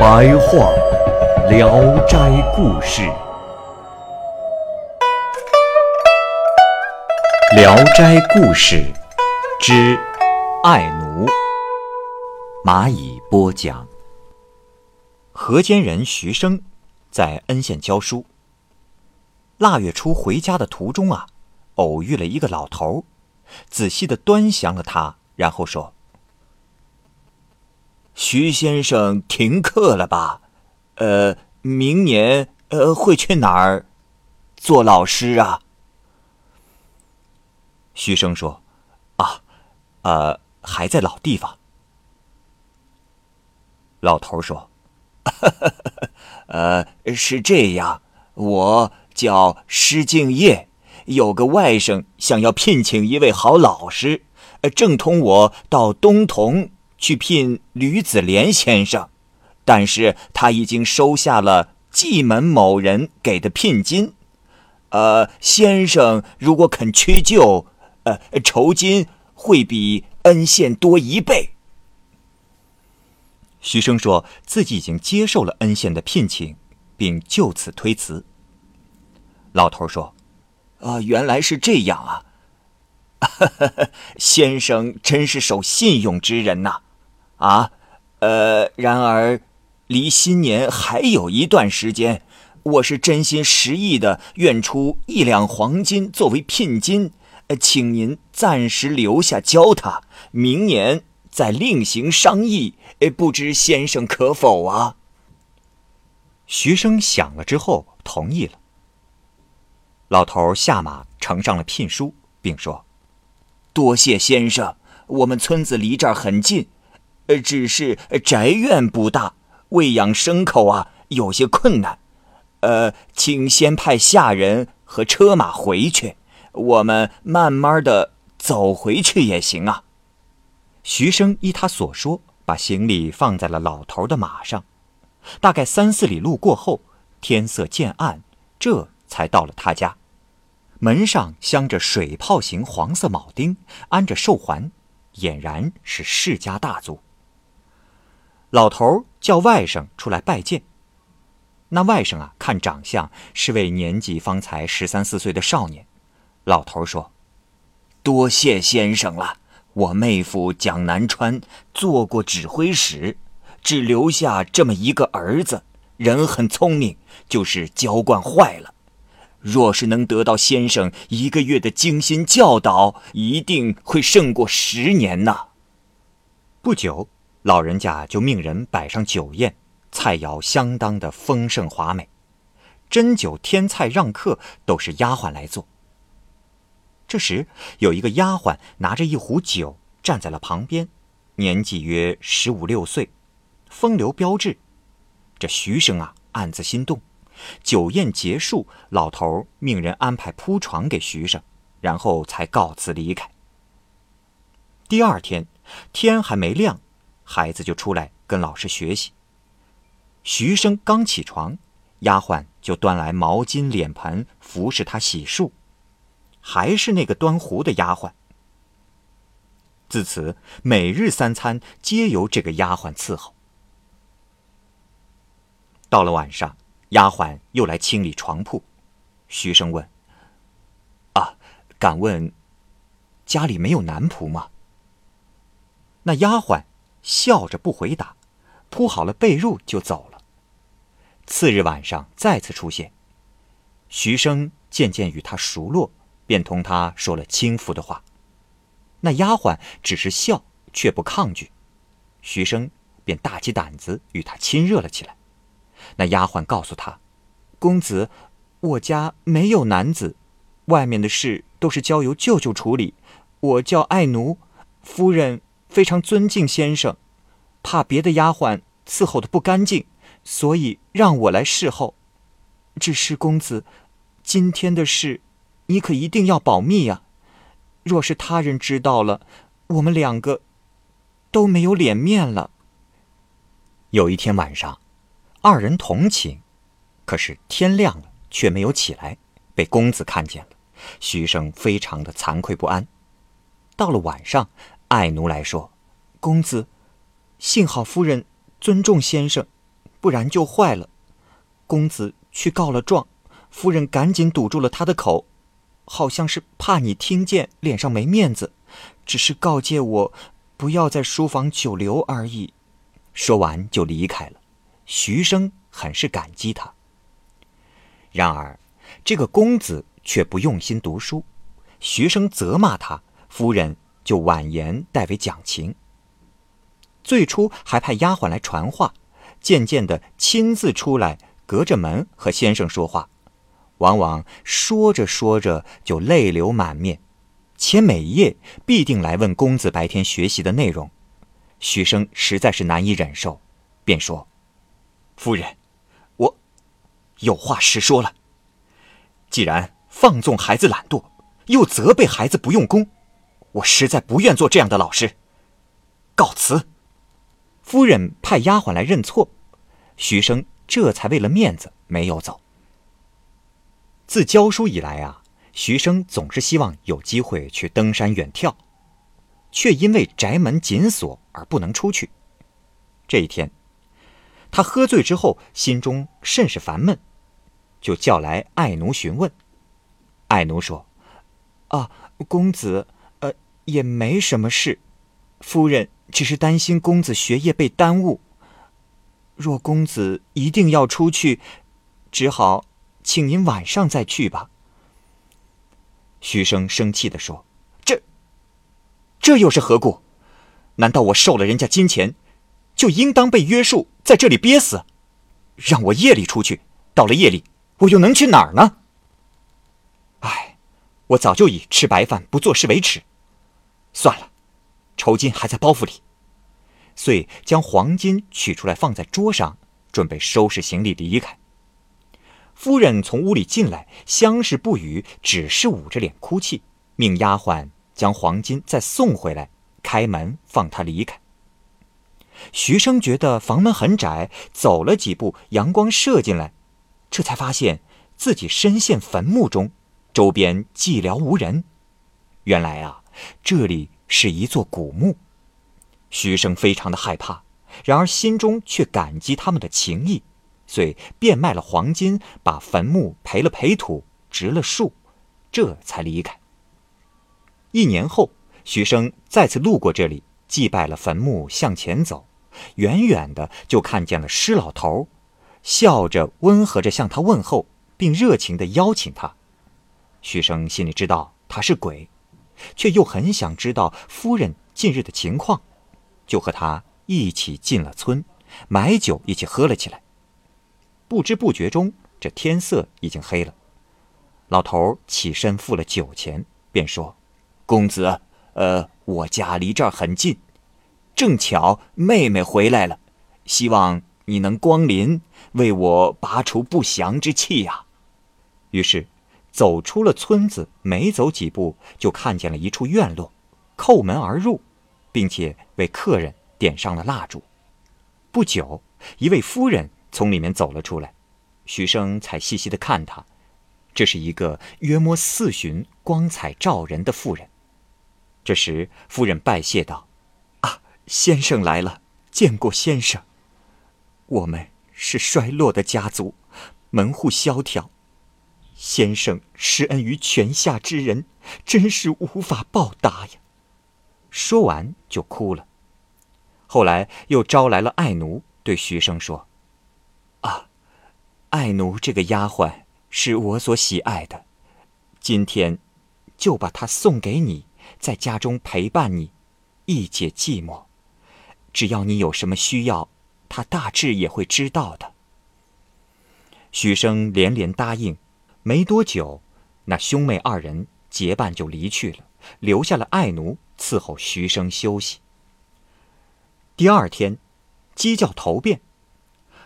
白话《聊斋故事》，《聊斋故事》之爱奴，蚂蚁播讲。河间人徐生在恩县教书。腊月初回家的途中啊，偶遇了一个老头，仔细的端详了他，然后说：“徐先生停课了吧？呃，明年呃会去哪儿做老师啊？”徐生说：“啊，呃，还在老地方。”老头说。呃，是这样，我叫施敬业，有个外甥想要聘请一位好老师，呃正同我到东同去聘吕子莲先生，但是他已经收下了蓟门某人给的聘金。呃，先生如果肯屈就，呃，酬金会比恩县多一倍。徐生说自己已经接受了恩县的聘请，并就此推辞。老头说：“啊，原来是这样啊！先生真是守信用之人呐！呃，然而离新年还有一段时间，我是真心实意的愿出一两黄金作为聘金，呃请您暂时留下教他，明年。”再另行商议，不知先生可否啊？徐生想了之后同意了。老头下马呈上了聘书，并说：“多谢先生，我们村子离这儿很近，呃，只是宅院不大，喂养牲口啊有些困难。呃，请先派下人和车马回去，我们慢慢的走回去也行啊。”徐生依他所说，把行李放在了老头的马上。大概三四里路过后，天色渐暗，这才到了他家。门上镶着水泡形黄色铆钉，安着寿环，俨然是世家大族。老头叫外甥出来拜见。那外甥啊，看长相是位年纪方才十三四岁的少年。老头说：“多谢先生了。”我妹夫蒋南川做过指挥使，只留下这么一个儿子，人很聪明，就是娇惯坏了。若是能得到先生一个月的精心教导，一定会胜过十年呐。不久，老人家就命人摆上酒宴，菜肴相当的丰盛华美，斟酒添菜让客都是丫鬟来做。这时，有一个丫鬟拿着一壶酒站在了旁边，年纪约十五六岁，风流标致。这徐生啊，暗自心动。酒宴结束，老头命人安排铺床给徐生，然后才告辞离开。第二天天还没亮，孩子就出来跟老师学习。徐生刚起床，丫鬟就端来毛巾、脸盆，服侍他洗漱。还是那个端壶的丫鬟。自此，每日三餐皆由这个丫鬟伺候。到了晚上，丫鬟又来清理床铺。徐生问：“啊，敢问家里没有男仆吗？”那丫鬟笑着不回答，铺好了被褥就走了。次日晚上再次出现，徐生渐渐与他熟络。便同他说了轻浮的话，那丫鬟只是笑，却不抗拒。徐生便大起胆子与他亲热了起来。那丫鬟告诉他：“公子，我家没有男子，外面的事都是交由舅舅处理。我叫爱奴，夫人非常尊敬先生，怕别的丫鬟伺候的不干净，所以让我来侍候。只是公子，今天的事，你可一定要保密呀！若是他人知道了，我们两个都没有脸面了。有一天晚上，二人同寝，可是天亮了却没有起来，被公子看见了。徐生非常的惭愧不安。到了晚上，爱奴来说：“公子，幸好夫人尊重先生，不然就坏了。”公子去告了状，夫人赶紧堵住了他的口，好像是怕你听见，脸上没面子，只是告诫我不要在书房久留而已。说完就离开了。徐生很是感激他。然而，这个公子却不用心读书。徐生责骂他，夫人就婉言代为讲情。最初还派丫鬟来传话，渐渐的亲自出来，隔着门和先生说话。往往说着说着就泪流满面，且每夜必定来问公子白天学习的内容。徐生实在是难以忍受，便说：“夫人，我有话实说了。既然放纵孩子懒惰，又责备孩子不用功，我实在不愿做这样的老师。告辞。”夫人派丫鬟来认错，徐生这才为了面子没有走。自教书以来啊，徐生总是希望有机会去登山远眺。却因为宅门紧锁而不能出去。这一天，他喝醉之后，心中甚是烦闷，就叫来爱奴询问。爱奴说：“啊，公子，也没什么事，夫人只是担心公子学业被耽误。若公子一定要出去，只好请您晚上再去吧。”徐生生气地说。这这又是何故？难道我受了人家金钱，就应当被约束在这里憋死？让我夜里出去，到了夜里，我又能去哪儿呢？唉，我早就以吃白饭不做事为耻。算了，酬金还在包袱里，遂将黄金取出来放在桌上，准备收拾行李离开。夫人从屋里进来，相视不语，只是捂着脸哭泣，命丫鬟。将黄金再送回来，开门放他离开。徐生觉得房门很窄，走了几步，阳光射进来，这才发现自己身陷坟墓中，周边寂寥无人。原来啊，这里是一座古墓。徐生非常的害怕，然而心中却感激他们的情谊，遂变卖了黄金，把坟墓赔了赔土，植了树，这才离开。一年后，徐生再次路过这里，祭拜了坟墓，向前走，远远的就看见了施老头，笑着温和着向他问候，并热情的邀请他。徐生心里知道他是鬼，却又很想知道夫人近日的情况，就和他一起进了村，买酒一起喝了起来。不知不觉中，这天色已经黑了。老头起身付了酒钱，便说。公子，呃，我家离这儿很近，正巧妹妹回来了，希望你能光临，为我拔除不祥之气呀。于是，走出了村子，没走几步，就看见了一处院落，叩门而入，并且为客人点上了蜡烛。不久，一位夫人从里面走了出来，徐生才细细的看她，这是一个约摸四旬、光彩照人的妇人。这时，夫人拜谢道：“啊，先生来了，见过先生。我们是衰落的家族，门户萧条，先生施恩于泉下之人，真是无法报答呀。”说完就哭了。后来又招来了爱奴，对徐生说：“啊，爱奴这个丫鬟是我所喜爱的，今天就把她送给你。”在家中陪伴你，一解寂寞。只要你有什么需要，她大致也会知道的。徐生连连答应。没多久，那兄妹二人结伴就离去了，留下了爱奴伺候徐生休息。第二天，鸡叫头遍，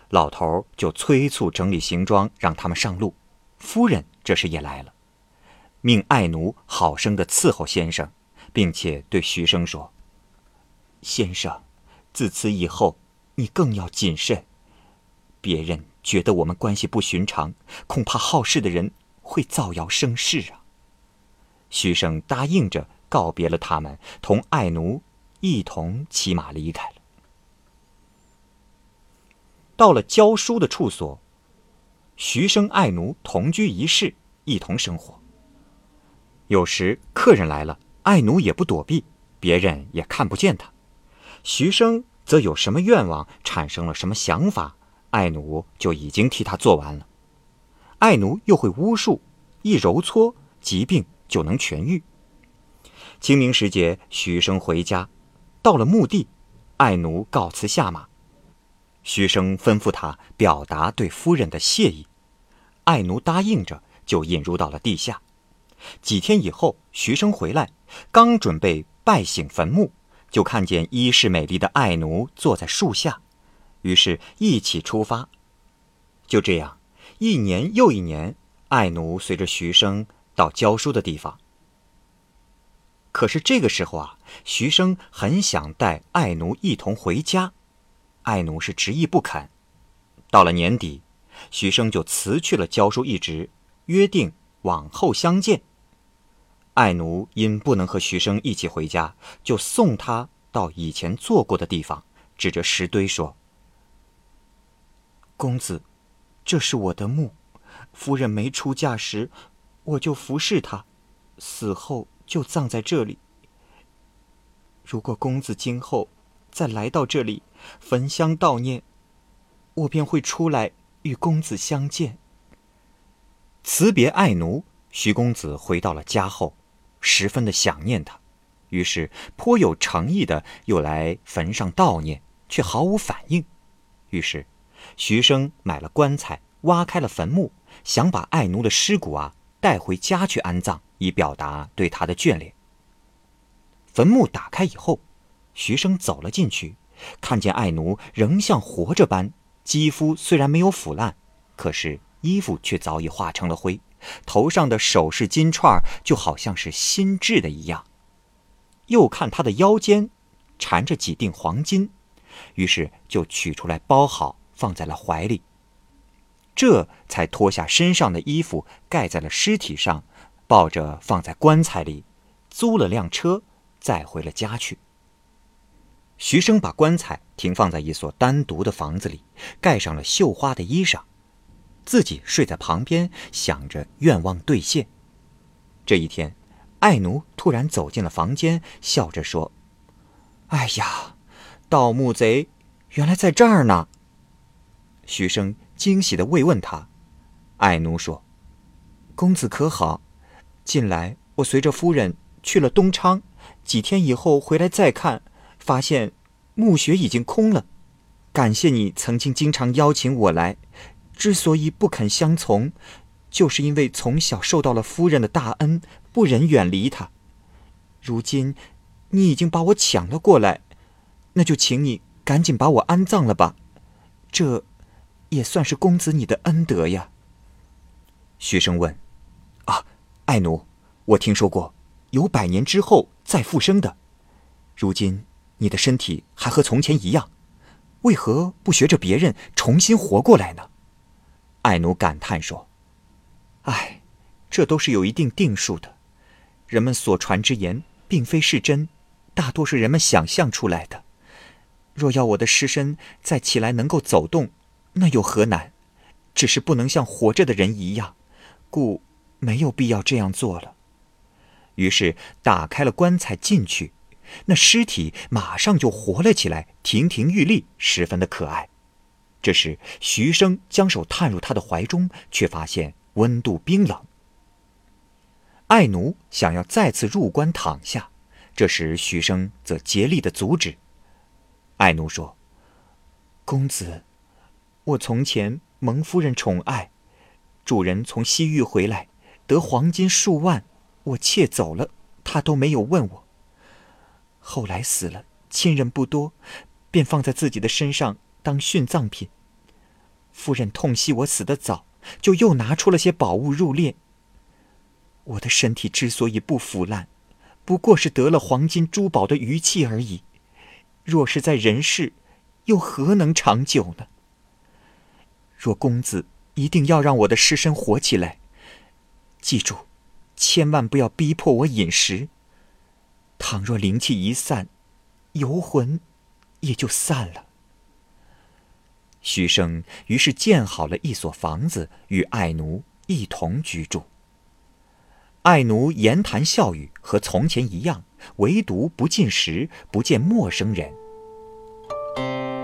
老头就催促整理行装，让他们上路。夫人这时也来了，命爱奴好生的伺候先生，并且对徐生说：“先生，自此以后，你更要谨慎。别人觉得我们关系不寻常，恐怕好事的人会造谣生事啊。”徐生答应着，告别了他们，同爱奴一同骑马离开了。到了教书的处所。徐生爱奴同居一室，一同生活。有时客人来了，爱奴也不躲避，别人也看不见他。徐生则有什么愿望，产生了什么想法，爱奴就已经替他做完了。爱奴又会巫术，一揉搓，疾病就能痊愈。清明时节，徐生回家，到了墓地，爱奴告辞下马。徐生吩咐他表达对夫人的谢意，爱奴答应着，就引入到了地下。几天以后，徐生回来，刚准备拜醒坟墓，就看见衣饰美丽的爱奴坐在树下，于是一起出发。就这样，一年又一年，爱奴随着徐生到教书的地方。可是这个时候啊，徐生很想带爱奴一同回家。爱奴是执意不肯。到了年底，徐生就辞去了教书一职，约定往后相见。爱奴因不能和徐生一起回家，就送他到以前坐过的地方，指着石堆说：“公子，这是我的墓，夫人没出嫁时，我就服侍她，死后就葬在这里。如果公子今后再来到这里，”焚香悼念，我便会出来与公子相见。辞别爱奴，徐公子回到了家后，十分的想念他，于是颇有诚意的又来坟上悼念，却毫无反应。于是，徐生买了棺材，挖开了坟墓，想把爱奴的尸骨啊带回家去安葬，以表达对他的眷恋。坟墓打开以后，徐生走了进去。看见爱奴仍像活着般，肌肤虽然没有腐烂，可是衣服却早已化成了灰，头上的首饰金串就好像是新制的一样。又看他的腰间缠着几锭黄金，于是就取出来包好，放在了怀里。这才脱下身上的衣服盖在了尸体上，抱着放在棺材里，租了辆车，再回了家去。徐生把棺材停放在一所单独的房子里，盖上了绣花的衣裳，自己睡在旁边，想着愿望兑现。这一天，爱奴突然走进了房间，笑着说：“哎呀，盗墓贼原来在这儿呢！”徐生惊喜地慰问他，爱奴说：“公子可好？近来我随着夫人去了东昌，几天以后回来再看。”发现墓穴已经空了，感谢你曾经经常邀请我来。之所以不肯相从，就是因为从小受到了夫人的大恩，不忍远离她。如今你已经把我抢了过来，那就请你赶紧把我安葬了吧，这也算是公子你的恩德呀。徐生问：“啊，爱奴，我听说过有百年之后再复生的，如今。”你的身体还和从前一样，为何不学着别人重新活过来呢？爱奴感叹说：“唉，这都是有一定定数的。人们所传之言，并非是真，大多是人们想象出来的。若要我的尸身再起来能够走动，那又何难？只是不能像活着的人一样，故没有必要这样做了。”于是打开了棺材进去。那尸体马上就活了起来，亭亭玉立，十分的可爱。这时，徐生将手探入他的怀中，却发现温度冰冷。爱奴想要再次入棺躺下，这时徐生则竭力的阻止。爱奴说：“公子，我从前蒙夫人宠爱，主人从西域回来，得黄金数万，我窃走了，他都没有问我。”后来死了，亲人不多，便放在自己的身上当殉葬品。夫人痛惜我死得早，就又拿出了些宝物入殓。我的身体之所以不腐烂，不过是得了黄金珠宝的余气而已。若是在人世，又何能长久呢？若公子一定要让我的尸身活起来，记住，千万不要逼迫我饮食。倘若灵气一散，游魂也就散了。徐生于是建好了一所房子，与爱奴一同居住。爱奴言谈笑语和从前一样，唯独不进食，不见陌生人。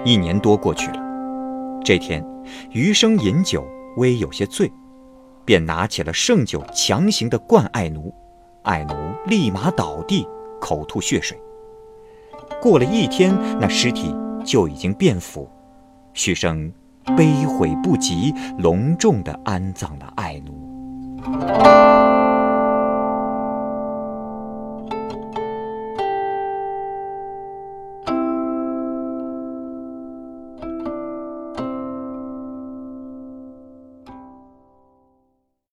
一年多过去了，这天，余生饮酒微有些醉，便拿起了盛酒，强行的灌爱奴。爱奴立马倒地。口吐血水。过了一天，那尸体就已经变腐。徐生悲悔不及，隆重的安葬了爱奴。